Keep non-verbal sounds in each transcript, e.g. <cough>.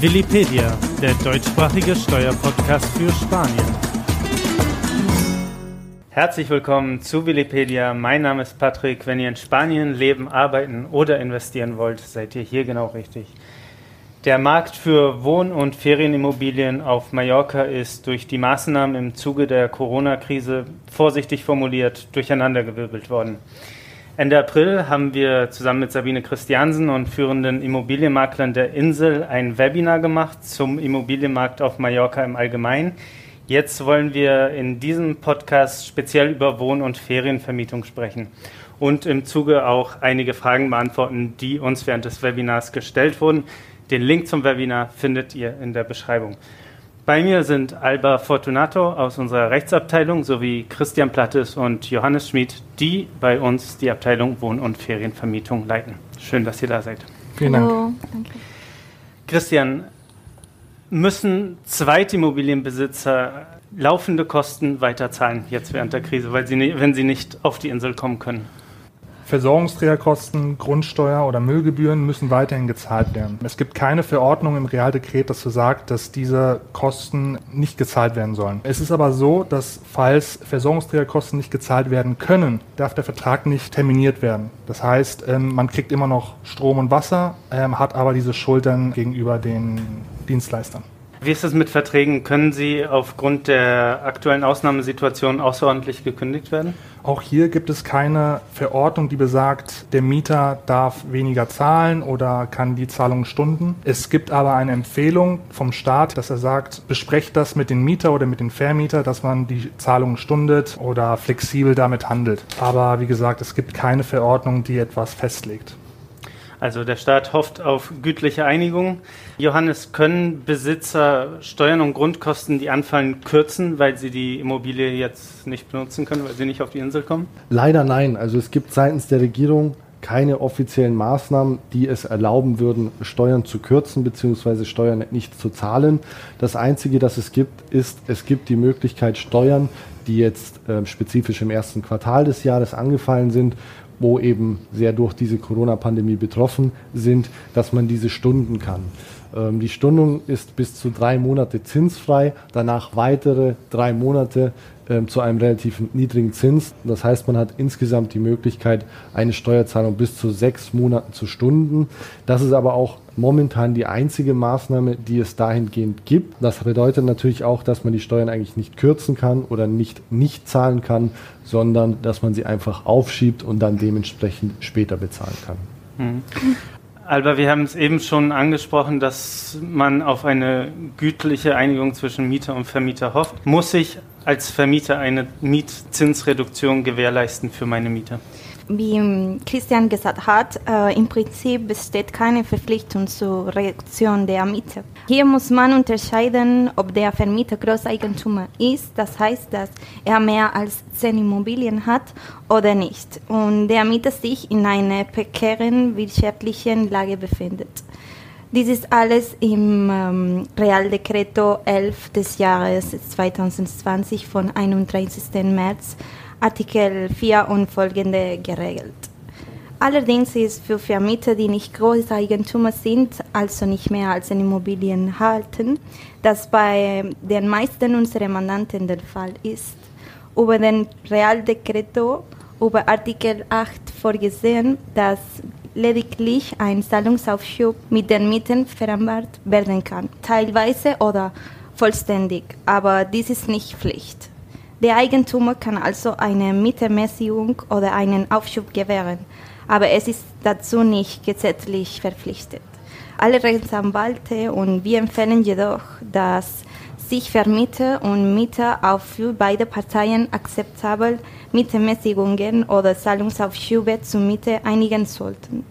Willipedia, der deutschsprachige Steuerpodcast für Spanien. Herzlich willkommen zu Willipedia. Mein Name ist Patrick. Wenn ihr in Spanien leben, arbeiten oder investieren wollt, seid ihr hier genau richtig. Der Markt für Wohn- und Ferienimmobilien auf Mallorca ist durch die Maßnahmen im Zuge der Corona-Krise vorsichtig formuliert durcheinandergewirbelt worden. Ende April haben wir zusammen mit Sabine Christiansen und führenden Immobilienmaklern der Insel ein Webinar gemacht zum Immobilienmarkt auf Mallorca im Allgemeinen. Jetzt wollen wir in diesem Podcast speziell über Wohn- und Ferienvermietung sprechen und im Zuge auch einige Fragen beantworten, die uns während des Webinars gestellt wurden. Den Link zum Webinar findet ihr in der Beschreibung. Bei mir sind Alba Fortunato aus unserer Rechtsabteilung sowie Christian Plattes und Johannes Schmid, die bei uns die Abteilung Wohn- und Ferienvermietung leiten. Schön, dass ihr da seid. Vielen Hallo. Dank. Danke. Christian, müssen Zweitimmobilienbesitzer laufende Kosten weiterzahlen jetzt während der Krise, weil sie, wenn sie nicht auf die Insel kommen können? Versorgungsträgerkosten, Grundsteuer oder Müllgebühren müssen weiterhin gezahlt werden. Es gibt keine Verordnung im Realdekret, das so sagt, dass diese Kosten nicht gezahlt werden sollen. Es ist aber so, dass falls Versorgungsträgerkosten nicht gezahlt werden können, darf der Vertrag nicht terminiert werden. Das heißt, ähm, man kriegt immer noch Strom und Wasser, ähm, hat aber diese Schultern gegenüber den Dienstleistern. Wie ist es mit Verträgen? Können sie aufgrund der aktuellen Ausnahmesituation außerordentlich gekündigt werden? Auch hier gibt es keine Verordnung, die besagt, der Mieter darf weniger zahlen oder kann die Zahlung stunden. Es gibt aber eine Empfehlung vom Staat, dass er sagt, besprecht das mit dem Mieter oder mit dem Vermieter, dass man die Zahlung stundet oder flexibel damit handelt. Aber wie gesagt, es gibt keine Verordnung, die etwas festlegt. Also der Staat hofft auf gütliche Einigung. Johannes, können Besitzer Steuern und Grundkosten, die anfallen, kürzen, weil sie die Immobilie jetzt nicht benutzen können, weil sie nicht auf die Insel kommen? Leider nein. Also es gibt seitens der Regierung keine offiziellen Maßnahmen, die es erlauben würden, Steuern zu kürzen bzw. Steuern nicht zu zahlen. Das Einzige, das es gibt, ist, es gibt die Möglichkeit, Steuern, die jetzt äh, spezifisch im ersten Quartal des Jahres angefallen sind, wo eben sehr durch diese Corona-Pandemie betroffen sind, dass man diese stunden kann. Ähm, die Stundung ist bis zu drei Monate zinsfrei, danach weitere drei Monate ähm, zu einem relativ niedrigen Zins. Das heißt, man hat insgesamt die Möglichkeit, eine Steuerzahlung bis zu sechs Monaten zu stunden. Das ist aber auch momentan die einzige Maßnahme, die es dahingehend gibt. Das bedeutet natürlich auch, dass man die Steuern eigentlich nicht kürzen kann oder nicht nicht zahlen kann, sondern dass man sie einfach aufschiebt und dann dementsprechend später bezahlen kann. Mhm. Alba, wir haben es eben schon angesprochen, dass man auf eine gütliche Einigung zwischen Mieter und Vermieter hofft. Muss ich als Vermieter eine Mietzinsreduktion gewährleisten für meine Mieter? Wie Christian gesagt hat, äh, im Prinzip besteht keine Verpflichtung zur Reduktion der Miete. Hier muss man unterscheiden, ob der Vermieter Großeigentümer ist, das heißt, dass er mehr als zehn Immobilien hat oder nicht und der Mieter sich in einer prekären wirtschaftlichen Lage befindet. Dies ist alles im ähm, Real Decreto 11 des Jahres 2020 von 31. März Artikel 4 und folgende geregelt. Allerdings ist für Vermieter, die nicht Großeigentümer sind, also nicht mehr als eine Immobilien halten, das bei den meisten unserer Mandanten der Fall ist, über den Real Decreto über Artikel 8 vorgesehen, dass lediglich ein Zahlungsaufschub mit den Mieten vereinbart werden kann, teilweise oder vollständig, aber dies ist nicht Pflicht. Der Eigentümer kann also eine Mietermäßigung oder einen Aufschub gewähren, aber es ist dazu nicht gesetzlich verpflichtet. Alle Rechtsanwälte und wir empfehlen jedoch, dass sich Vermieter und Mieter auf für beide Parteien akzeptabel Mietermäßigungen oder Zahlungsaufschübe zur Miete einigen sollten.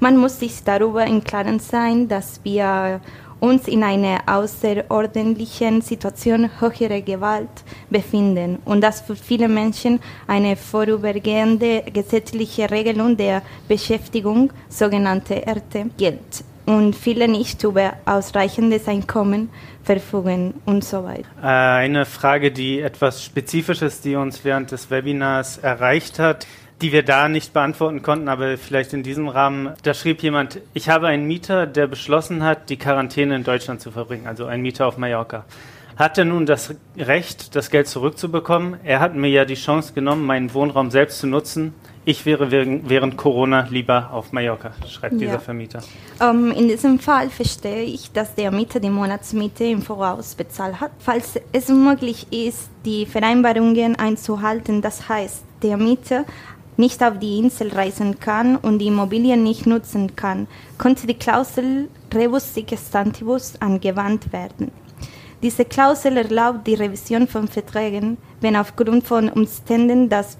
Man muss sich darüber im Klaren sein, dass wir uns in einer außerordentlichen Situation höherer Gewalt befinden und dass für viele Menschen eine vorübergehende gesetzliche Regelung der Beschäftigung, sogenannte ERTE, gilt und viele nicht über ausreichendes Einkommen verfügen und so weiter. Äh, eine Frage, die etwas spezifisch ist, die uns während des Webinars erreicht hat. Die wir da nicht beantworten konnten, aber vielleicht in diesem Rahmen. Da schrieb jemand, ich habe einen Mieter, der beschlossen hat, die Quarantäne in Deutschland zu verbringen, also ein Mieter auf Mallorca. Hat er nun das Recht, das Geld zurückzubekommen? Er hat mir ja die Chance genommen, meinen Wohnraum selbst zu nutzen. Ich wäre während Corona lieber auf Mallorca, schreibt ja. dieser Vermieter. Ähm, in diesem Fall verstehe ich, dass der Mieter die Monatsmiete im Voraus bezahlt hat. Falls es möglich ist, die Vereinbarungen einzuhalten, das heißt, der Mieter nicht auf die Insel reisen kann und die Immobilien nicht nutzen kann, konnte die Klausel Rebus sic stantibus angewandt werden. Diese Klausel erlaubt die Revision von Verträgen, wenn aufgrund von Umständen das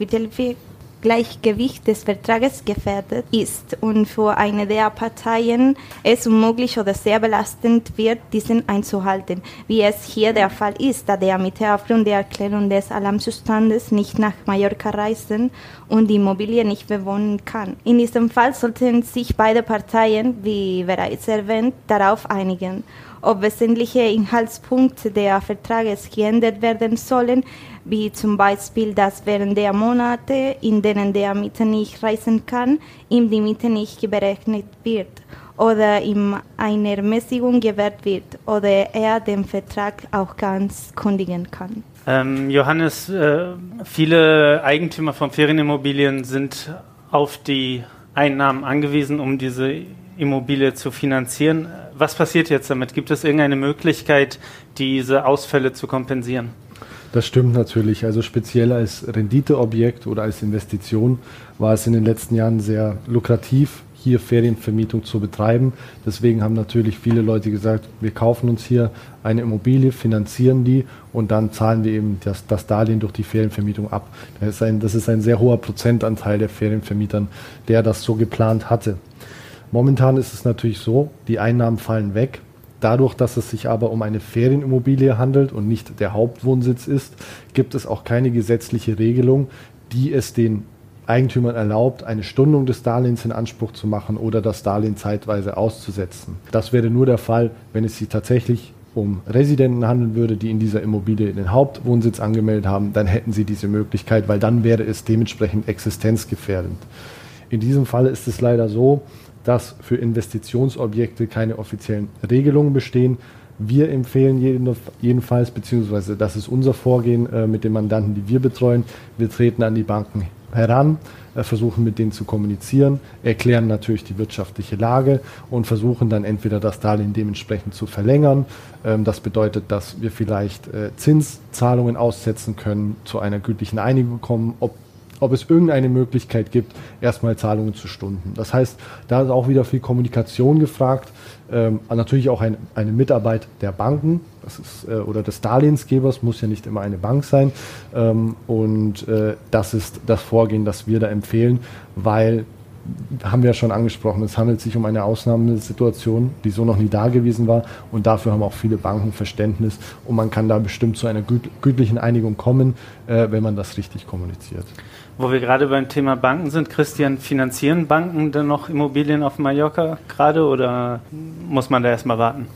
Gleichgewicht des Vertrages gefährdet ist und für eine der Parteien es unmöglich oder sehr belastend wird, diesen einzuhalten, wie es hier der Fall ist, da der Mieter aufgrund der Erklärung des Alarmzustandes nicht nach Mallorca reisen und die Immobilie nicht bewohnen kann. In diesem Fall sollten sich beide Parteien, wie bereits erwähnt, darauf einigen ob wesentliche Inhaltspunkte der Vertrages geändert werden sollen, wie zum Beispiel, dass während der Monate, in denen der Mieter nicht reisen kann, ihm die Miete nicht berechnet wird oder ihm eine Ermäßigung gewährt wird oder er den Vertrag auch ganz kündigen kann. Ähm, Johannes, äh, viele Eigentümer von Ferienimmobilien sind auf die Einnahmen angewiesen, um diese Immobilie zu finanzieren. Was passiert jetzt damit? Gibt es irgendeine Möglichkeit, diese Ausfälle zu kompensieren? Das stimmt natürlich. Also speziell als Renditeobjekt oder als Investition war es in den letzten Jahren sehr lukrativ, hier Ferienvermietung zu betreiben. Deswegen haben natürlich viele Leute gesagt, wir kaufen uns hier eine Immobilie, finanzieren die und dann zahlen wir eben das, das Darlehen durch die Ferienvermietung ab. Das ist, ein, das ist ein sehr hoher Prozentanteil der Ferienvermietern, der das so geplant hatte. Momentan ist es natürlich so, die Einnahmen fallen weg. Dadurch, dass es sich aber um eine Ferienimmobilie handelt und nicht der Hauptwohnsitz ist, gibt es auch keine gesetzliche Regelung, die es den Eigentümern erlaubt, eine Stundung des Darlehens in Anspruch zu machen oder das Darlehen zeitweise auszusetzen. Das wäre nur der Fall, wenn es sich tatsächlich um Residenten handeln würde, die in dieser Immobilie den Hauptwohnsitz angemeldet haben, dann hätten sie diese Möglichkeit, weil dann wäre es dementsprechend existenzgefährdend. In diesem Fall ist es leider so, dass für Investitionsobjekte keine offiziellen Regelungen bestehen. Wir empfehlen jedenfalls, beziehungsweise das ist unser Vorgehen äh, mit den Mandanten, die wir betreuen. Wir treten an die Banken heran, äh, versuchen mit denen zu kommunizieren, erklären natürlich die wirtschaftliche Lage und versuchen dann entweder das Darlehen dementsprechend zu verlängern. Ähm, das bedeutet, dass wir vielleicht äh, Zinszahlungen aussetzen können, zu einer gütlichen Einigung kommen, ob ob es irgendeine Möglichkeit gibt, erstmal Zahlungen zu stunden. Das heißt, da ist auch wieder viel Kommunikation gefragt. Ähm, natürlich auch ein, eine Mitarbeit der Banken das ist, äh, oder des Darlehensgebers, muss ja nicht immer eine Bank sein. Ähm, und äh, das ist das Vorgehen, das wir da empfehlen, weil haben wir ja schon angesprochen, es handelt sich um eine Ausnahmesituation, die so noch nie da gewesen war und dafür haben auch viele Banken Verständnis und man kann da bestimmt zu einer gütlichen Einigung kommen, äh, wenn man das richtig kommuniziert. Wo wir gerade beim Thema Banken sind, Christian, finanzieren Banken denn noch Immobilien auf Mallorca gerade oder muss man da erstmal warten?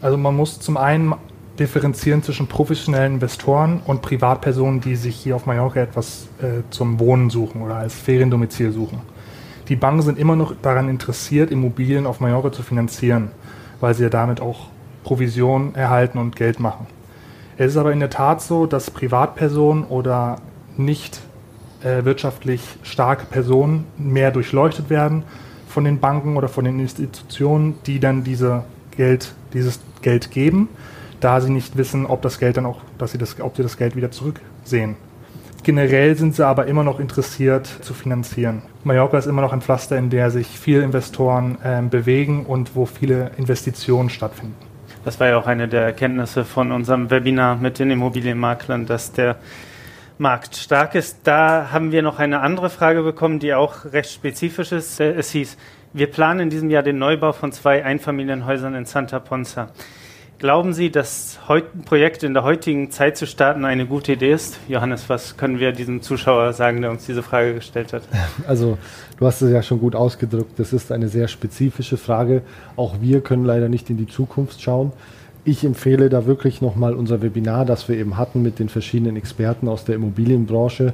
Also man muss zum einen differenzieren zwischen professionellen Investoren und Privatpersonen, die sich hier auf Mallorca etwas äh, zum Wohnen suchen oder als Feriendomizil suchen. Die Banken sind immer noch daran interessiert, Immobilien auf Mallorca zu finanzieren, weil sie ja damit auch Provision erhalten und Geld machen. Es ist aber in der Tat so, dass Privatpersonen oder nicht äh, wirtschaftlich starke Personen mehr durchleuchtet werden von den Banken oder von den Institutionen, die dann diese Geld, dieses Geld geben, da sie nicht wissen, ob das Geld dann auch, dass sie das, ob sie das Geld wieder zurücksehen. Generell sind sie aber immer noch interessiert zu finanzieren. Mallorca ist immer noch ein Pflaster, in der sich viele Investoren äh, bewegen und wo viele Investitionen stattfinden. Das war ja auch eine der Erkenntnisse von unserem Webinar mit den Immobilienmaklern, dass der Markt stark ist. Da haben wir noch eine andere Frage bekommen, die auch recht spezifisch ist. Es hieß, wir planen in diesem Jahr den Neubau von zwei Einfamilienhäusern in Santa Ponza. Glauben Sie, dass ein Projekt in der heutigen Zeit zu starten eine gute Idee ist? Johannes, was können wir diesem Zuschauer sagen, der uns diese Frage gestellt hat? <laughs> Also, du hast es ja schon gut ausgedrückt. Das ist eine sehr spezifische Frage. Auch wir können leider nicht in die Zukunft schauen. Ich empfehle da wirklich nochmal unser Webinar, das wir eben hatten mit den verschiedenen Experten aus der Immobilienbranche,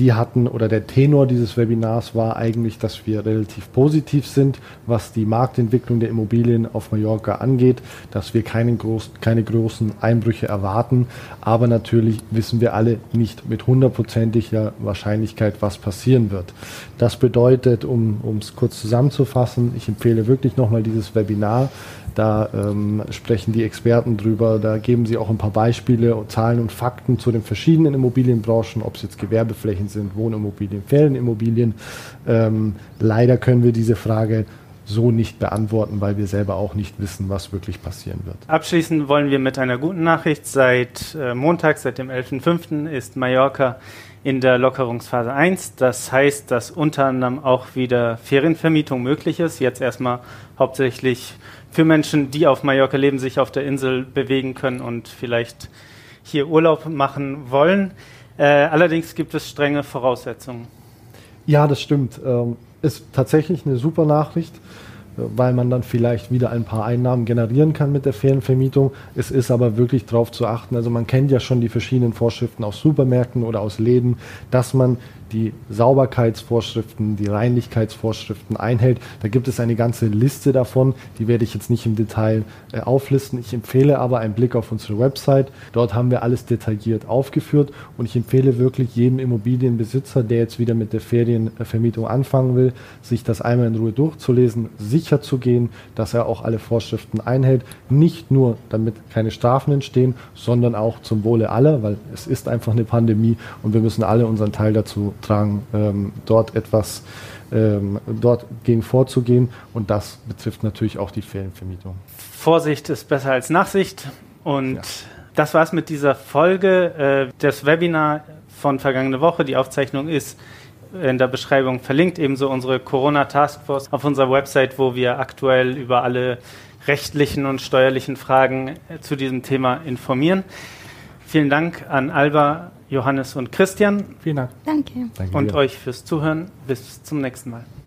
die hatten oder der Tenor dieses Webinars war eigentlich, dass wir relativ positiv sind, was die Marktentwicklung der Immobilien auf Mallorca angeht, dass wir keinen groß, keine großen Einbrüche erwarten, aber natürlich wissen wir alle nicht mit hundertprozentiger Wahrscheinlichkeit, was passieren wird. Das bedeutet, um es kurz zusammenzufassen, ich empfehle wirklich nochmal dieses Webinar. Da ähm, sprechen die Experten drüber, da geben sie auch ein paar Beispiele, Zahlen und Fakten zu den verschiedenen Immobilienbranchen, ob es jetzt Gewerbeflächen sind, Wohnimmobilien, Ferienimmobilien. Ähm, leider können wir diese Frage so nicht beantworten, weil wir selber auch nicht wissen, was wirklich passieren wird. Abschließend wollen wir mit einer guten Nachricht. Seit äh, Montag, seit dem 11.05. ist Mallorca in der Lockerungsphase 1. Das heißt, dass unter anderem auch wieder Ferienvermietung möglich ist. Jetzt erstmal hauptsächlich für Menschen, die auf Mallorca leben, sich auf der Insel bewegen können und vielleicht hier Urlaub machen wollen. Äh, allerdings gibt es strenge Voraussetzungen. Ja, das stimmt. Ähm, ist tatsächlich eine super Nachricht, weil man dann vielleicht wieder ein paar Einnahmen generieren kann mit der Ferienvermietung. Es ist aber wirklich darauf zu achten. Also man kennt ja schon die verschiedenen Vorschriften aus Supermärkten oder aus Läden, dass man die Sauberkeitsvorschriften, die Reinlichkeitsvorschriften einhält. Da gibt es eine ganze Liste davon, die werde ich jetzt nicht im Detail äh, auflisten. Ich empfehle aber einen Blick auf unsere Website. Dort haben wir alles detailliert aufgeführt und ich empfehle wirklich jedem Immobilienbesitzer, der jetzt wieder mit der Ferienvermietung anfangen will, sich das einmal in Ruhe durchzulesen, sicher zu gehen, dass er auch alle Vorschriften einhält. Nicht nur, damit keine Strafen entstehen, sondern auch zum Wohle aller, weil es ist einfach eine Pandemie und wir müssen alle unseren Teil dazu tragen, ähm, dort etwas ähm, dort gegen vorzugehen. Und das betrifft natürlich auch die Ferienvermietung. Vorsicht ist besser als Nachsicht. Und ja. das war's mit dieser Folge. Äh, das Webinar von vergangene Woche, die Aufzeichnung ist in der Beschreibung verlinkt, ebenso unsere Corona Taskforce auf unserer Website, wo wir aktuell über alle rechtlichen und steuerlichen Fragen zu diesem Thema informieren. Vielen Dank an Alba Johannes und Christian. Vielen Dank. Danke. Danke und euch fürs Zuhören. Bis zum nächsten Mal.